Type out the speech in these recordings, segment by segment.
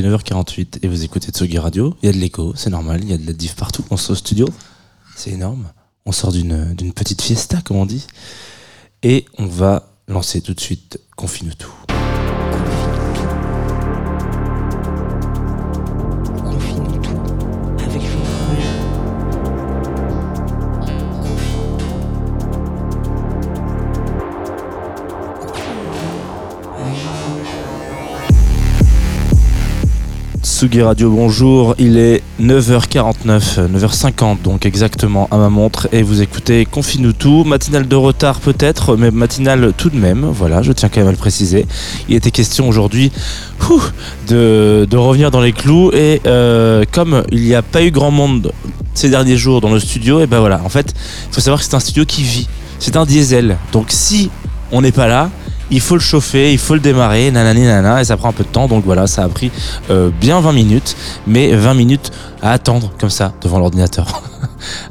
est 9h48 et vous écoutez Tsugi Radio. Il y a de l'écho, c'est normal, il y a de la diff partout. On sort au studio, c'est énorme. On sort d'une d'une petite fiesta, comme on dit. Et on va lancer tout de suite Confine tout. Radio, bonjour. Il est 9h49, 9h50 donc exactement à ma montre et vous écoutez Confine tout. Matinale de retard peut-être, mais matinale tout de même. Voilà, je tiens quand même à le préciser. Il était question aujourd'hui de revenir dans les clous et euh, comme il n'y a pas eu grand monde ces derniers jours dans le studio, et ben voilà. En fait, il faut savoir que c'est un studio qui vit. C'est un diesel. Donc si on n'est pas là, il faut le chauffer, il faut le démarrer, nanani nana, et ça prend un peu de temps. Donc voilà, ça a pris euh, bien 20 minutes, mais 20 minutes à attendre comme ça devant l'ordinateur.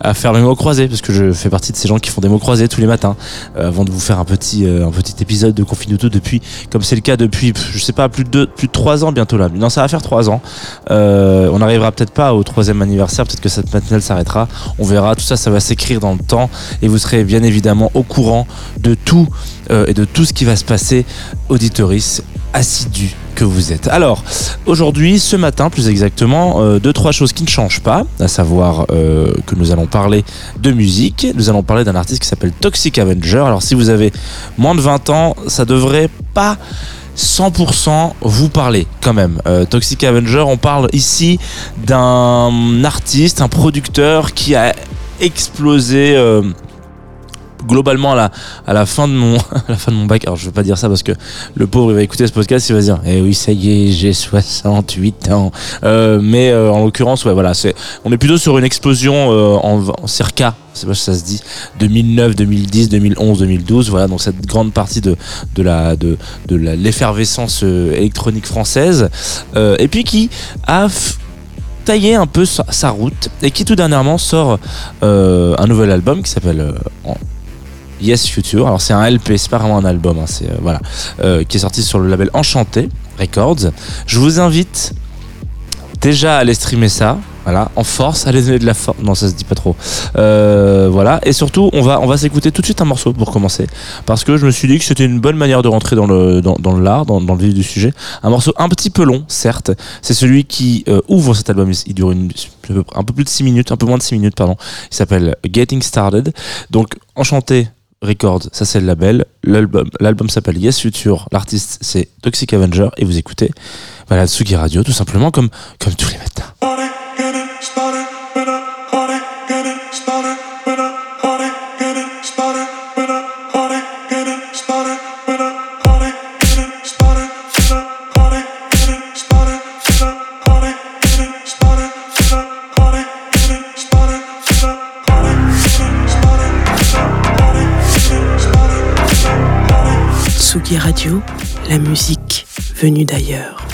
à faire les mots croisés, parce que je fais partie de ces gens qui font des mots croisés tous les matins, euh, avant de vous faire un petit, euh, un petit épisode de Confinuto depuis, comme c'est le cas depuis, je sais pas, plus de deux, plus de trois ans bientôt là. Non, ça va faire trois ans. Euh, on n'arrivera peut-être pas au troisième anniversaire, peut-être que cette matinale s'arrêtera. On verra, tout ça, ça va s'écrire dans le temps, et vous serez bien évidemment au courant de tout euh, et de tout ce qui va se passer, auditoris assidus que vous êtes. Alors, aujourd'hui, ce matin plus exactement, euh, deux, trois choses qui ne changent pas, à savoir euh, que nous allons parler de musique, nous allons parler d'un artiste qui s'appelle Toxic Avenger. Alors si vous avez moins de 20 ans, ça devrait pas 100% vous parler quand même. Euh, Toxic Avenger, on parle ici d'un artiste, un producteur qui a explosé globalement à la, à la fin de mon la fin de mon bac. Alors je vais pas dire ça parce que le pauvre il va écouter ce podcast, il va dire eh oui ça y est j'ai 68 ans. Euh, mais euh, en l'occurrence ouais voilà c'est on est plutôt sur une explosion euh, en, en circa sais pas si ça se dit 2009 2010 2011 2012 voilà donc cette grande partie de de la de de l'effervescence électronique française et puis qui a taillé un peu sa, sa route et qui tout dernièrement sort un nouvel album qui s'appelle Yes Future. Alors c'est un LP, c'est pas vraiment un album, hein, c'est euh, voilà, euh, qui est sorti sur le label Enchanté Records. Je vous invite déjà à aller streamer ça. Voilà, en force, allez donner de la force. Non, ça se dit pas trop. Euh, voilà, et surtout, on va, on va s'écouter tout de suite un morceau pour commencer, parce que je me suis dit que c'était une bonne manière de rentrer dans le, dans, dans l'art, dans, le vif du sujet. Un morceau un petit peu long, certes. C'est celui qui euh, ouvre cet album. Il dure un peu plus de 6 minutes, un peu moins de 6 minutes, pardon. Il s'appelle Getting Started. Donc, enchanté. Records, ça c'est le label. L'album, l'album s'appelle Yes Future. L'artiste c'est Toxic Avenger et vous écoutez voilà Tsugi Radio tout simplement comme comme tous les matins. Venu d'ailleurs.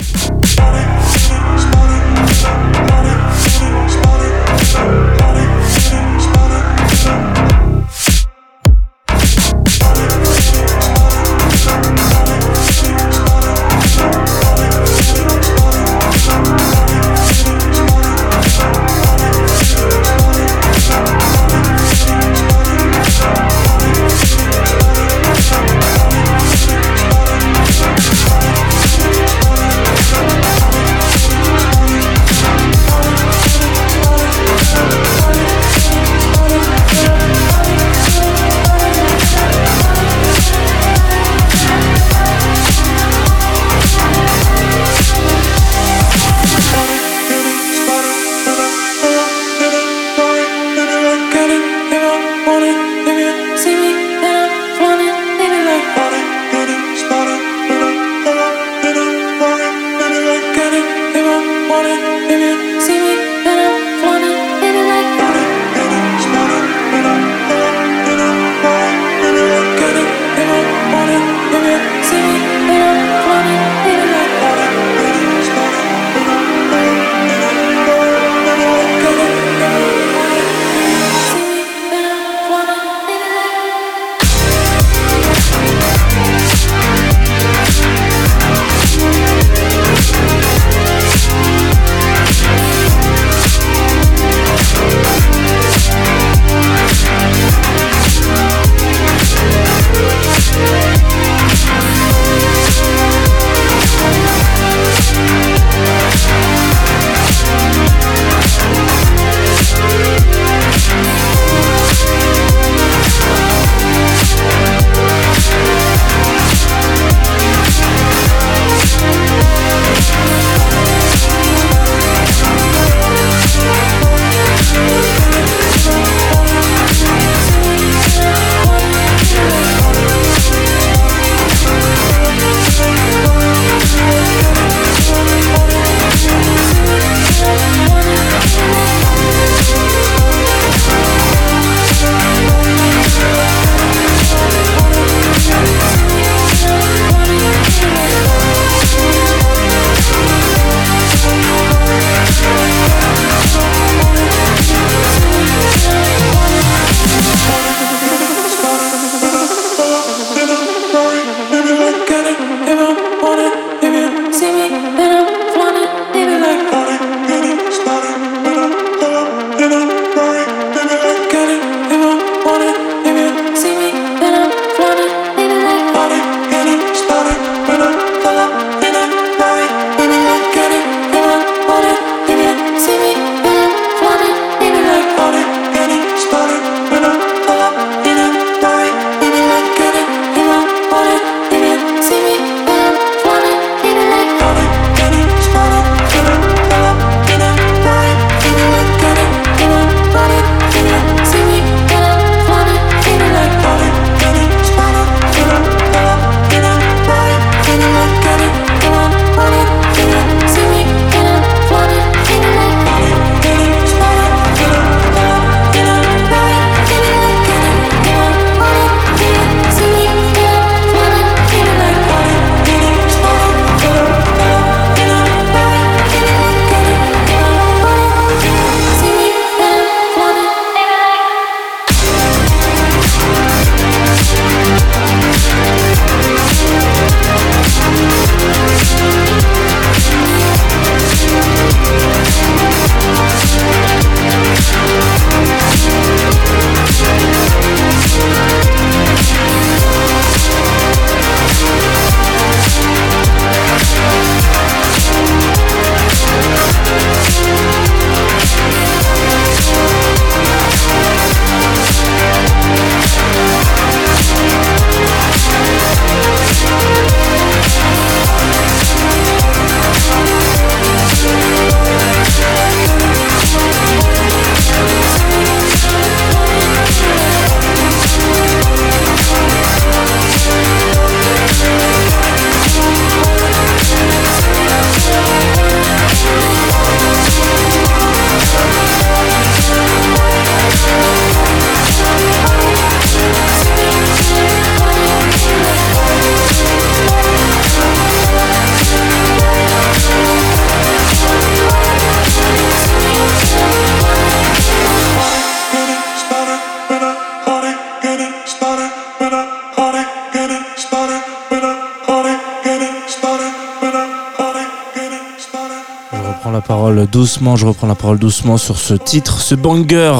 Doucement, je reprends la parole doucement sur ce titre, ce banger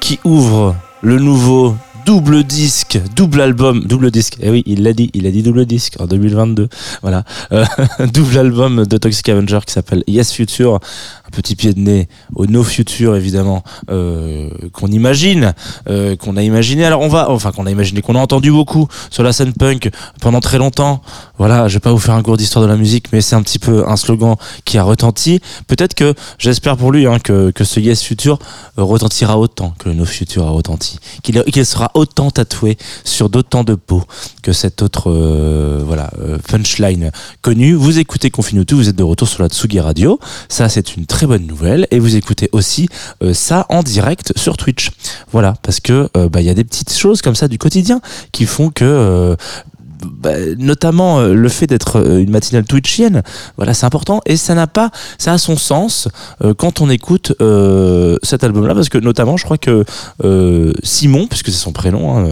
qui ouvre le nouveau double disque, double album, double disque. Eh oui, il l'a dit, il a dit double disque en 2022. Voilà, euh, double album de Toxic Avenger qui s'appelle Yes Future, un petit pied de nez au No Future évidemment euh, qu'on imagine, euh, qu'on a imaginé. Alors on va, enfin qu'on a imaginé, qu'on a entendu beaucoup sur la scène punk pendant très longtemps. Voilà, je vais pas vous faire un cours d'histoire de la musique, mais c'est un petit peu un slogan qui a retenti. Peut-être que j'espère pour lui hein, que, que ce Yes Future retentira autant que le No Future a retenti, qu'il sera autant tatoué sur d'autant de peau que cette autre euh, voilà euh, punchline connue. Vous écoutez Confine tout, vous êtes de retour sur la Tsugi Radio. Ça, c'est une très bonne nouvelle. Et vous écoutez aussi euh, ça en direct sur Twitch. Voilà, parce que bah, il y a des petites choses comme ça du quotidien qui font que bah, notamment euh, le fait d'être euh, une matinale twitchienne, voilà, c'est important et ça n'a pas, ça a son sens euh, quand on écoute cet album-là, parce que notamment, je crois que Simon, puisque c'est son prénom hein,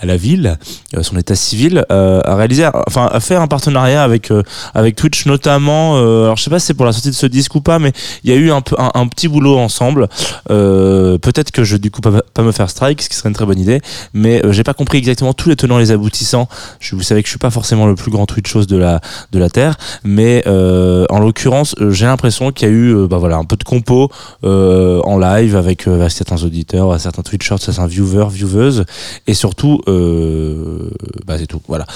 à, la, ville, son état civil, a réalisé, enfin, a fait un partenariat avec avec Twitch, notamment. alors, je sais pas si c'est pour la sortie de ce disque ou pas, mais il y a eu un, petit boulot ensemble. Peut-être que je du coup pas me faire strike, ce qui serait une très bonne idée, mais j'ai pas compris exactement tous les tenants et les aboutissants je, vous savez que je suis pas forcément le plus grand Twitchos de la de la terre, mais euh, en l'occurrence, euh, j'ai l'impression qu'il y a eu euh, bah voilà un peu de compo en live avec, certains auditeurs, certains Twitchers, certains viewers, vieweuses, et surtout, bah c'est tout. Voilà.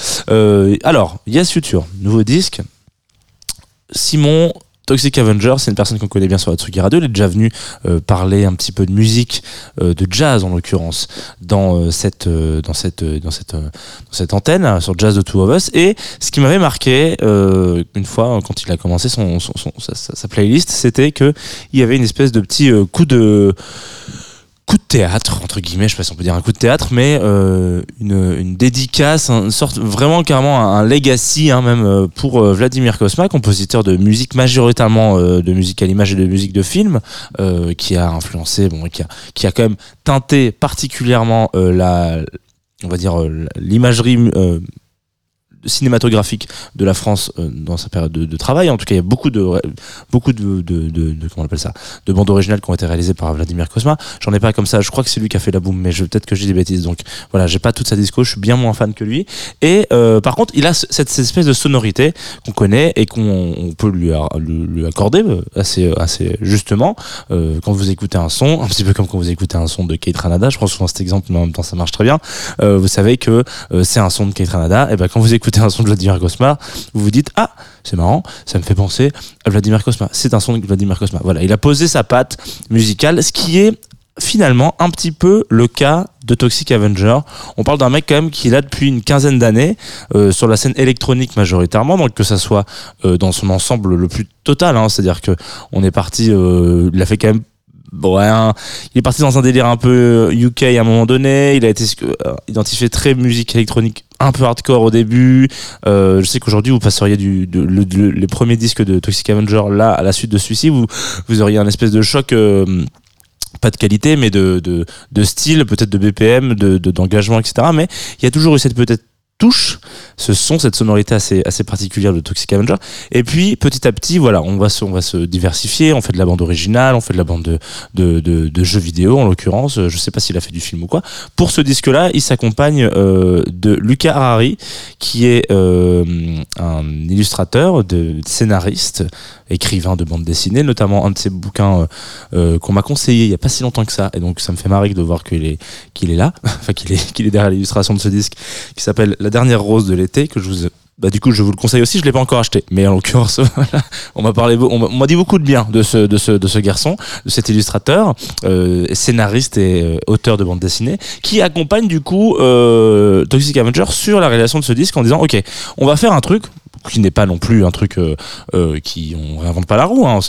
alors, Yes Future, nouveau disque. Simon Toxic Avenger, c'est une personne qu'on connaît bien sur Atsugi Radio. Il est déjà venu euh, parler un petit peu de musique, euh, de jazz en l'occurrence, dans euh, cette antenne sur Jazz de Two of Us. Et ce qui m'avait marqué une fois quand il a commencé sa, sa, playlist, c'était que il y avait une espèce de petit coup de coup de théâtre entre guillemets je sais pas si on peut dire un coup de théâtre mais euh, une, une, dédicace une sorte vraiment carrément un, legacy hein, même euh, pour euh, Vladimir Kosma compositeur de musique majoritairement de musique à l'image et de musique de film qui a influencé bon qui a qui a quand même teinté particulièrement la on va dire l'imagerie cinématographique de la France euh, dans sa période de, travail. En tout cas, il y a beaucoup de beaucoup de, de, comment on appelle ça, de bandes originales qui ont été réalisées par Vladimir Kosma. J'en ai pas comme ça. Je crois que c'est lui qui a fait la boom, mais peut-être que dis des bêtises. Donc voilà, j'ai pas toute sa disco. Je suis bien moins fan que lui. Et euh, par contre, il a ce- cette, espèce de sonorité qu'on connaît et qu'on on peut lui, lui, accorder euh, assez assez justement quand vous écoutez un son, un petit peu comme quand vous écoutez un son de Kate Ranada. Je prends souvent cet exemple, mais en même temps ça marche très bien. Vous savez que c'est un son de Kate Ranada. Et ben quand vous écoutez un son de Vladimir Kosma, vous vous dites ah c'est marrant, ça me fait penser à Vladimir Kosma. C'est un son de Vladimir Kosma. Voilà, il a posé sa patte musicale, ce qui est finalement un petit peu le cas de Toxic Avenger. On parle d'un mec quand même qui est là depuis une quinzaine d'années euh, sur la scène électronique majoritairement, donc que ça soit euh, dans son ensemble le plus total, hein, c'est-à-dire que on est parti, euh, il a fait quand même ouais, un- il est parti dans un délire un peu UK à un moment donné. Il a été euh, identifié très musique électronique un peu hardcore au début. Euh, je sais qu'aujourd'hui vous passeriez du, de- le- le- les premiers disques de Toxic Avenger là à la suite de celui-ci, vous vous auriez un espèce de choc. euh, pas de qualité, mais de, de, de style, peut-être de BPM, de, de- d'engagement, etc. Mais il y a toujours eu cette peut-être touche, ce son, cette sonorité assez, assez particulière de Toxic Avenger. Et puis, petit à petit, voilà, on va se, on va se diversifier. On fait de la bande originale, on fait de la bande de, de, de, jeux vidéo, en l'occurrence. Je sais pas s'il a fait du film ou quoi. Pour ce disque-là, il s'accompagne euh, de Luca Harari, qui est euh, un illustrateur, de scénariste, écrivain de bande dessinée, notamment un de ses bouquins euh, qu'on m'a conseillé il y a pas si longtemps que ça. Et donc, ça me fait marrer de voir qu'il est, qu'il est là, enfin qu'il est, qu'il est derrière l'illustration de ce disque, qui s'appelle dernière rose de l'été, que je vous bah, du coup, je vous le conseille aussi. Je l'ai pas encore acheté, mais en l'occurrence, on m'a parlé, on m'a dit beaucoup de bien de ce, de ce, de ce garçon, de cet illustrateur, euh, scénariste et euh, auteur de bande dessinée, qui accompagne du coup euh, Toxic Avenger sur la réalisation de ce disque en disant, ok, on va faire un truc qui n'est pas non plus un truc euh, euh, qui on réinvente pas la roue hein.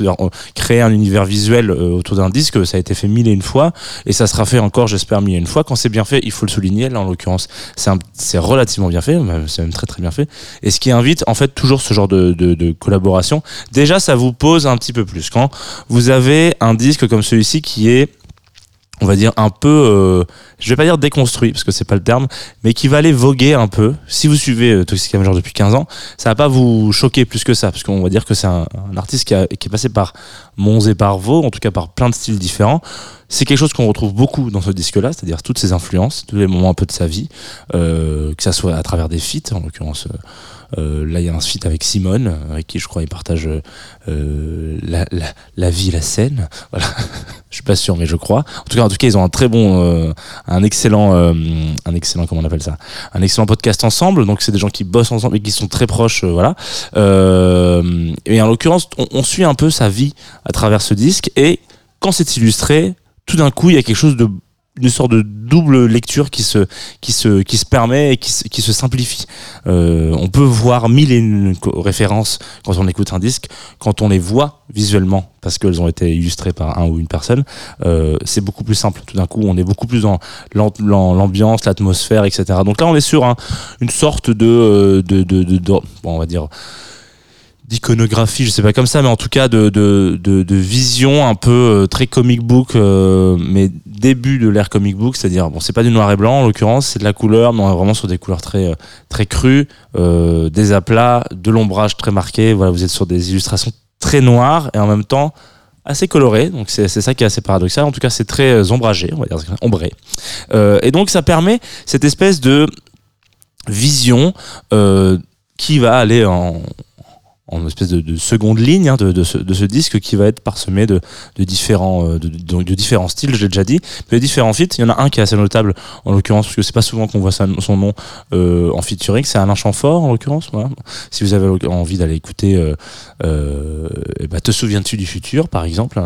créer un univers visuel euh, autour d'un disque ça a été fait mille et une fois et ça sera fait encore j'espère mille et une fois. Quand c'est bien fait il faut le souligner là en l'occurrence c'est relativement bien fait c'est même très très bien fait. Et ce qui invite en fait toujours ce genre de, de, de collaboration. Déjà ça vous pose un petit peu plus. Quand vous avez un disque comme celui-ci qui est on va dire un peu euh, je vais pas dire déconstruit parce que c'est pas le terme mais qui va aller voguer un peu. Si vous suivez euh, depuis 15 ans ça va pas vous choquer plus que ça parce qu'on va dire que c'est un, artiste qui, a- qui est passé par Mons et par Vaux en tout cas par plein de styles différents. C'est quelque chose qu'on retrouve beaucoup dans ce disque là c'est à dire toutes ses influences tous les moments un peu de sa vie euh, que ça soit à travers des feats en l'occurrence euh, là, il y a un feat avec Simone, euh, avec qui je crois il partage euh, la, la, la vie, la scène. Voilà, je suis pas sûr, mais je crois. En tout cas, en tout cas, ils ont un très bon, euh, un excellent, euh, un excellent, comment on appelle ça, un excellent podcast ensemble. Donc, c'est des gens qui bossent ensemble et qui sont très proches, euh, voilà. Euh, et en l'occurrence, on, on suit un peu sa vie à travers ce disque et quand c'est illustré, tout d'un coup, il y a quelque chose de une sorte de double lecture qui se qui se qui se permet et qui se, qui se simplifie. Euh, on peut voir mille et une références quand on écoute un disque, quand on les voit visuellement parce qu'elles ont été illustrées par un ou une personne, euh, c'est beaucoup plus simple. Tout d'un coup, on est beaucoup plus dans l'am- l'am- l'ambiance, l'atmosphère, etc. Donc là, on est sur un- une sorte de, euh, de, de, de- de- bon, on va dire d'iconographie, je sais pas comme ça, mais en tout cas de, de, de, vision un peu euh, très comic book, euh, mais début de l'ère comic book, c'est-à-dire bon, c'est pas du noir et blanc en l'occurrence, c'est de la couleur, mais vraiment sur des couleurs très euh, très crues, des aplats, de l'ombrage très marqué. Voilà, vous êtes sur des illustrations très noires et en même temps assez colorées. Donc c'est ça qui est assez paradoxal. En tout cas, c'est très ombragé, on va dire ombré. Et donc ça permet cette espèce de vision qui va aller en en espèce de, de seconde ligne hein, de, ce, disque qui va être parsemé de, différents euh, de, différents styles j'ai déjà dit. Mais différents feats il y en a un qui est assez notable en l'occurrence parce que c'est pas souvent qu'on voit son nom euh, en featuring. C'est Alain Chamfort en l'occurrence si vous avez envie d'aller écouter euh, eh ben, te souviens-tu du futur par exemple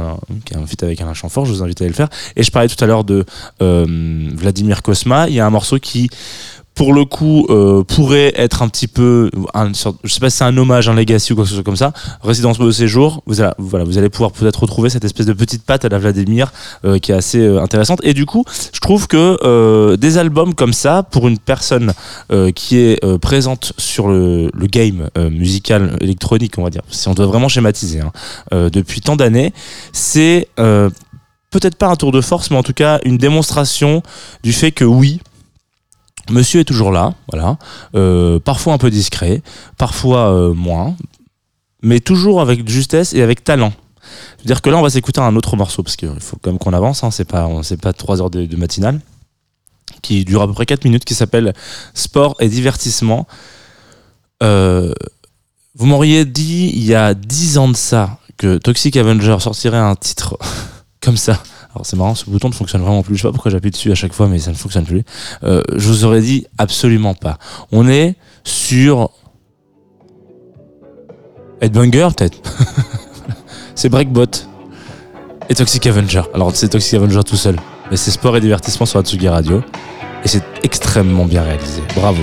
qui est un feat avec Alain Chamfort je vous invite à aller le faire. Et je parlais tout à l'heure de Vladimir Kosma. Il y a un morceau qui pour le coup euh, pourrait être un petit peu un je sais pas si c'est un hommage un legacy ou quoi que ce soit comme ça. Résidence de séjour vous allez pouvoir peut-être retrouver cette espèce de petite patte à la Vladimir euh, qui est assez euh, intéressante. Et du coup je trouve que des albums comme ça pour une personne qui est présente sur le, game musical électronique on va dire si on doit vraiment schématiser hein, depuis tant d'années c'est peut-être pas un tour de force mais en tout cas une démonstration du fait que oui Monsieur est toujours là, voilà. Euh, parfois un peu discret, parfois euh, moins, mais toujours avec justesse et avec talent. C'est-à-dire que là, on va s'écouter un autre morceau parce qu'il faut quand même qu'on avance. Hein, c'est pas, pas trois heures de, de matinale qui dure à peu près 4 minutes, qui s'appelle Sport et divertissement. Euh, vous m'auriez dit il y a 10 ans de ça que Toxic Avenger sortirait un titre comme ça. C'est marrant, ce bouton ne fonctionne vraiment plus. Je sais pas pourquoi j'appuie dessus à chaque fois, mais ça ne fonctionne plus. Euh, je vous aurais dit absolument pas. On est sur Headbanger peut-être. c'est Breakbot et Toxic Avenger. Alors c'est Toxic Avenger tout seul, mais c'est sport et divertissement sur Atsugi Radio et c'est extrêmement bien réalisé. Bravo.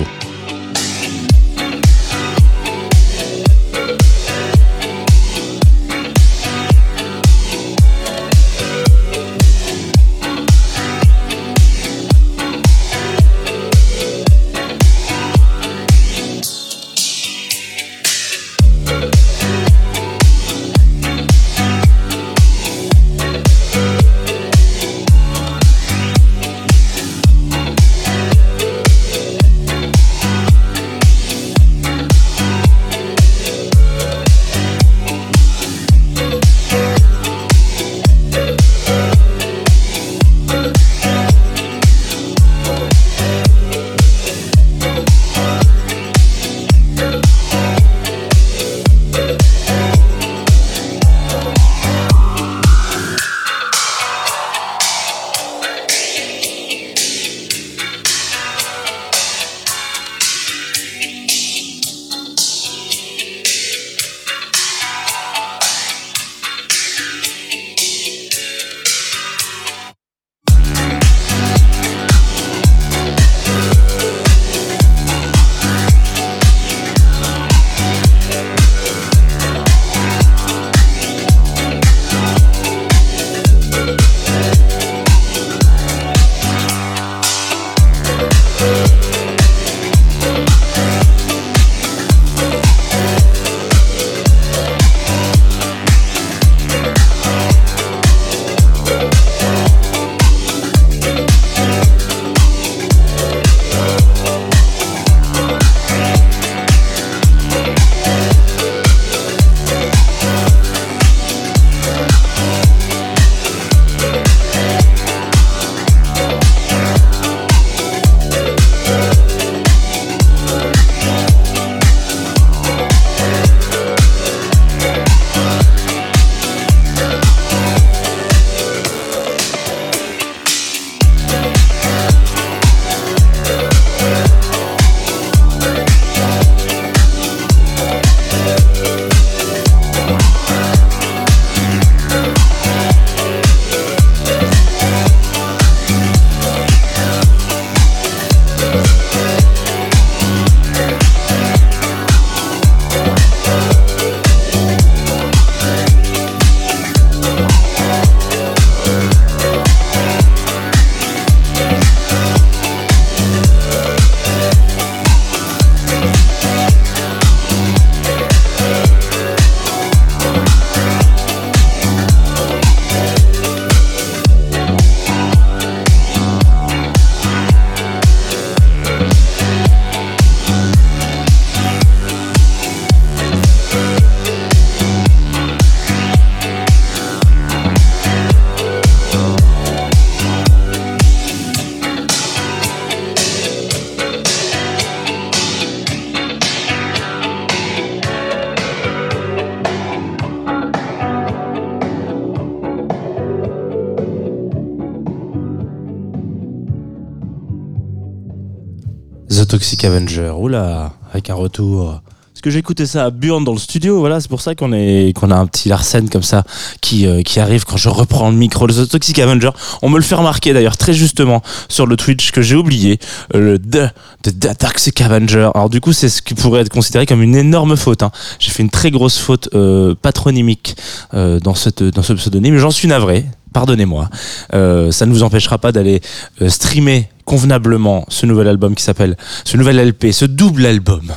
The Toxic Avenger. Oula, avec un retour. Parce que j'ai écouté ça à Burn dans le studio, voilà, c'est pour ça qu'on est qu'on a un petit Larsen comme ça qui euh, qui arrive quand je reprends le micro. Le Toxic Avenger, on me le fait remarquer d'ailleurs très justement sur le Twitch que j'ai oublié, euh, le The, The, The Toxic Avenger. Alors du coup, c'est ce qui pourrait être considéré comme une énorme faute. hein. J'ai fait une très grosse faute euh, patronymique dans cette dans ce pseudonyme. J'en suis navré. Pardonnez-moi. Euh, ça ne vous empêchera pas d'aller euh, streamer convenablement ce nouvel album qui s'appelle, ce nouvel LP, ce double album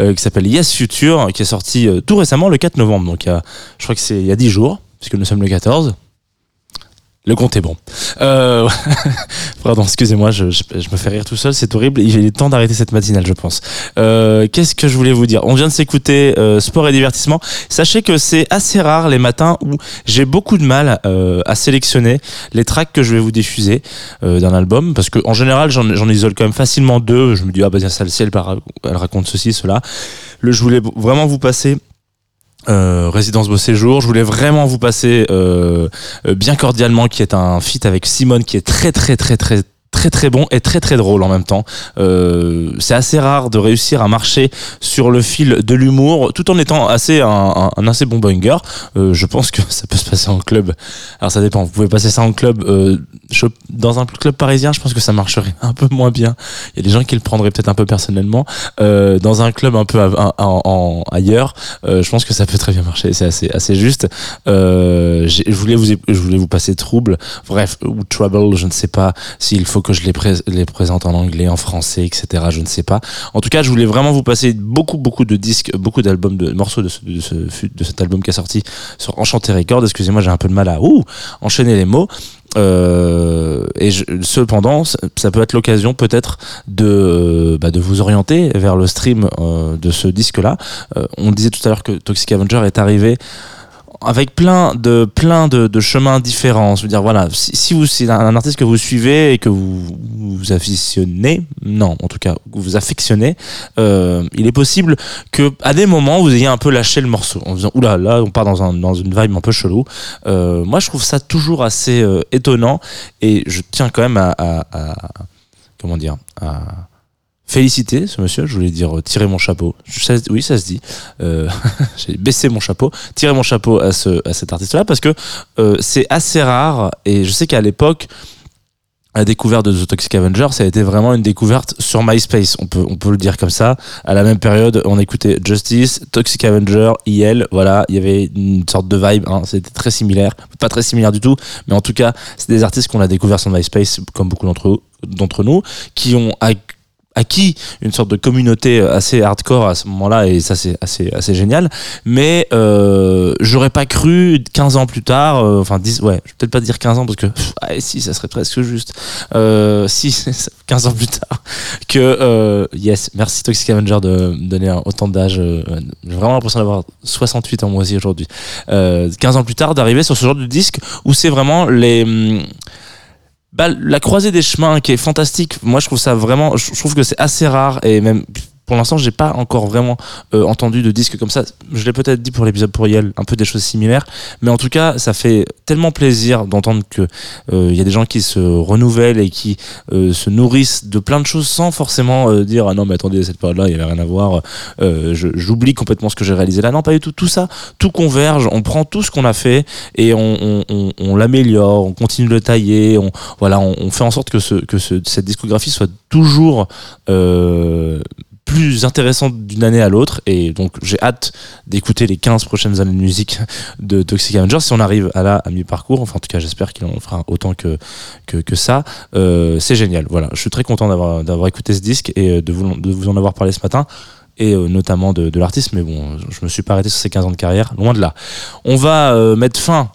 euh, qui s'appelle Yes Future, qui est sorti tout récemment le 4 novembre. Donc il y a, je crois que c'est il y a 10 jours, puisque nous sommes le 14. Le compte est bon. Euh... Pardon, excusez-moi, je, je, je, me fais rire tout seul, c'est horrible. Il est temps d'arrêter cette matinale, je pense. Euh, Qu'est-ce que je voulais vous dire? On vient de s'écouter euh, sport et divertissement. Sachez que c'est assez rare les matins où j'ai beaucoup de mal euh, à sélectionner les tracks que je vais vous diffuser euh, d'un album, parce que en général, j'en isole quand même facilement deux. Je me dis ah bah tiens, celle-ci elle, elle raconte ceci, cela. Le, je voulais vraiment vous passer euh, résidence beau séjour. Je voulais vraiment vous passer euh, euh, bien cordialement, qui est un feat avec Simone, qui est très très très très très très bon et très très drôle en même temps. Euh, c'est assez rare de réussir à marcher sur le fil de l'humour tout en étant assez un, assez bon banger. Euh, je pense que ça peut se passer en club. Alors ça dépend. Vous pouvez passer ça en club dans un club parisien. Je pense que ça marcherait un peu moins bien. Il y a des gens qui le prendraient peut-être un peu personnellement. Euh, dans un club un peu en, ailleurs, euh, je pense que ça peut très bien marcher. C'est assez juste. Euh, je voulais vous je voulais vous passer trouble. Bref ou trouble. Je ne sais pas s'il faut que je les, pré les, présente en anglais, en français, etc. Je ne sais pas. En tout cas, je voulais vraiment vous passer beaucoup, beaucoup de disques, beaucoup d'albums, de morceaux de, ce, de, ce, de, cet album qui est sorti sur Enchanté Records. Excusez-moi, j'ai un peu de mal à ouh, enchaîner les mots. Euh, et cependant, ça peut être l'occasion peut-être de, bah, de vous orienter vers le stream euh, de ce disque-là. Euh, on disait tout à l'heure que Toxic Avenger est arrivé avec plein de plein de, chemins différents. Je veux dire, voilà, si, vous c'est un, artiste que vous suivez et que vous vous affectionnez, non, en tout cas, vous affectionnez, euh, il est possible que à des moments vous ayez un peu lâché le morceau en disant oula là on part dans un dans une vibe un peu chelou. Euh, moi je trouve ça toujours assez euh, étonnant et je tiens quand même à, à, à comment dire à féliciter ce monsieur, je voulais dire euh, tirer mon chapeau. Oui, ça se dit. Euh, J'ai baissé mon chapeau, tirer mon chapeau à, ce, à cet artiste-là parce que euh, c'est assez rare et je sais qu'à l'époque, la découverte de The Toxic Avenger, ça a été vraiment une découverte sur MySpace. On peut, on peut le dire comme ça. À la même période, on écoutait Justice, Toxic Avenger, IL. Voilà, il y avait une sorte de vibe. Hein, C'était très similaire, pas très similaire du tout, mais en tout cas, c'est des artistes qu'on a découverts sur MySpace, comme beaucoup d'entre d'entre nous, qui ont acquis une sorte de communauté assez hardcore à ce moment-là et ça c'est assez assez génial. Mais euh, j'aurais pas cru 15 ans plus tard euh, enfin 10 ouais je vais peut-être pas dire 15 ans parce que pff, ah, si ça serait presque juste. Euh, si 15 ans plus tard que euh, yes merci Toxic Avenger de me donner autant d'âge euh, j'ai vraiment l'impression d'avoir 68 ans moi aussi aujourd'hui. 15 ans plus tard d'arriver sur ce genre de disque où c'est vraiment les hum, bah, la croisée des chemins qui est fantastique. Moi, je trouve ça vraiment, je trouve que c'est assez rare et même pour l'instant, j'ai pas encore vraiment euh, entendu de disques comme ça. Je l'ai peut-être dit pour l'épisode pour Yel, un peu des choses similaires, mais en tout cas, ça fait tellement plaisir d'entendre que il euh, y a des gens qui se renouvellent et qui euh, se nourrissent de plein de choses sans forcément euh, dire ah non mais attendez cette période-là il y avait rien à voir. Euh, j'oublie complètement ce que j'ai réalisé là. Non, pas du tout. Tout ça, tout converge. On prend tout ce qu'on a fait et on, on, on, l'améliore, on continue de le tailler. On voilà, on, fait en sorte que ce que ce, cette discographie soit toujours plus intéressante d'une année à l'autre. Et donc j'ai hâte d'écouter les 15 prochaines années de musique de Toxic Avenger. Si on arrive à là à mi-parcours enfin en tout cas j'espère qu'il en fera autant que que, que ça euh, c'est génial. Voilà. Je suis très content d'avoir d'avoir écouté ce disque et de vous, de vous en avoir parlé ce matin et euh, notamment de, de l'artiste. Mais bon je me suis pas arrêté sur ces 15 ans de carrière loin de là. On va euh, mettre fin.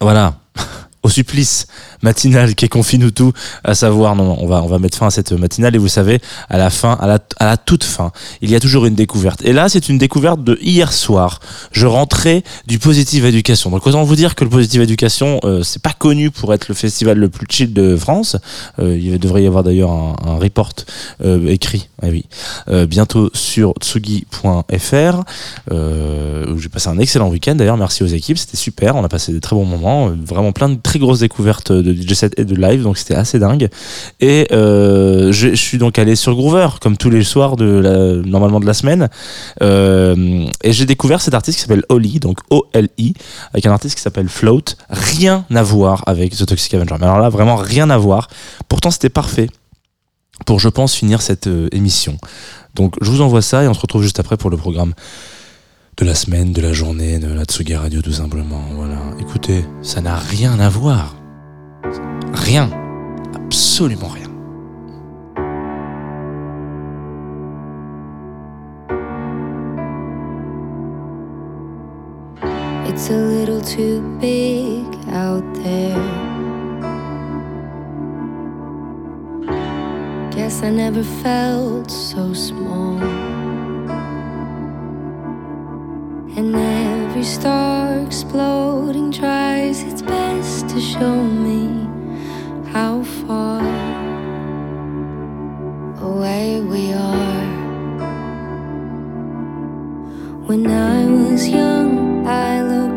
Voilà au supplice matinal qui confine tout, à savoir, non, on va, on va mettre fin à cette matinale et vous savez, à la fin, à la, à la toute fin, il y a toujours une découverte. Et là, c'est une découverte de hier soir. Je rentrais du Positive Éducation. Donc, autant vous dire que le Positive Éducation, euh, c'est pas connu pour être le festival le plus chill de France. Euh, il devrait y avoir d'ailleurs un, un, report euh, écrit, ah oui, euh, bientôt sur tsugi.fr, j'ai passé un excellent week-end. D'ailleurs, merci aux équipes, c'était super. On a passé des très bons moments, vraiment plein de très grosses découvertes de DJ set et de live, donc c'était assez dingue. Et euh, je, suis donc allé sur Groover, comme tous les soirs normalement de la semaine, euh, et j'ai découvert cet artiste qui s'appelle Oli, donc O-L-I, avec un artiste qui s'appelle Float. Rien à voir avec The Toxic Avenger. Mais alors là, vraiment rien à voir. Pourtant, c'était parfait pour, je pense, finir cette euh, émission. Donc, je vous envoie ça et on se retrouve juste après pour le programme de la semaine, de la journée, de la Tsugi Radio tout simplement. Voilà. Écoutez, ça n'a rien à voir. Rien. Absolument rien. It's a little too big out there. Guess I never felt so small. And every star exploding tries its best to show me how far away we are. When I was young, I loved.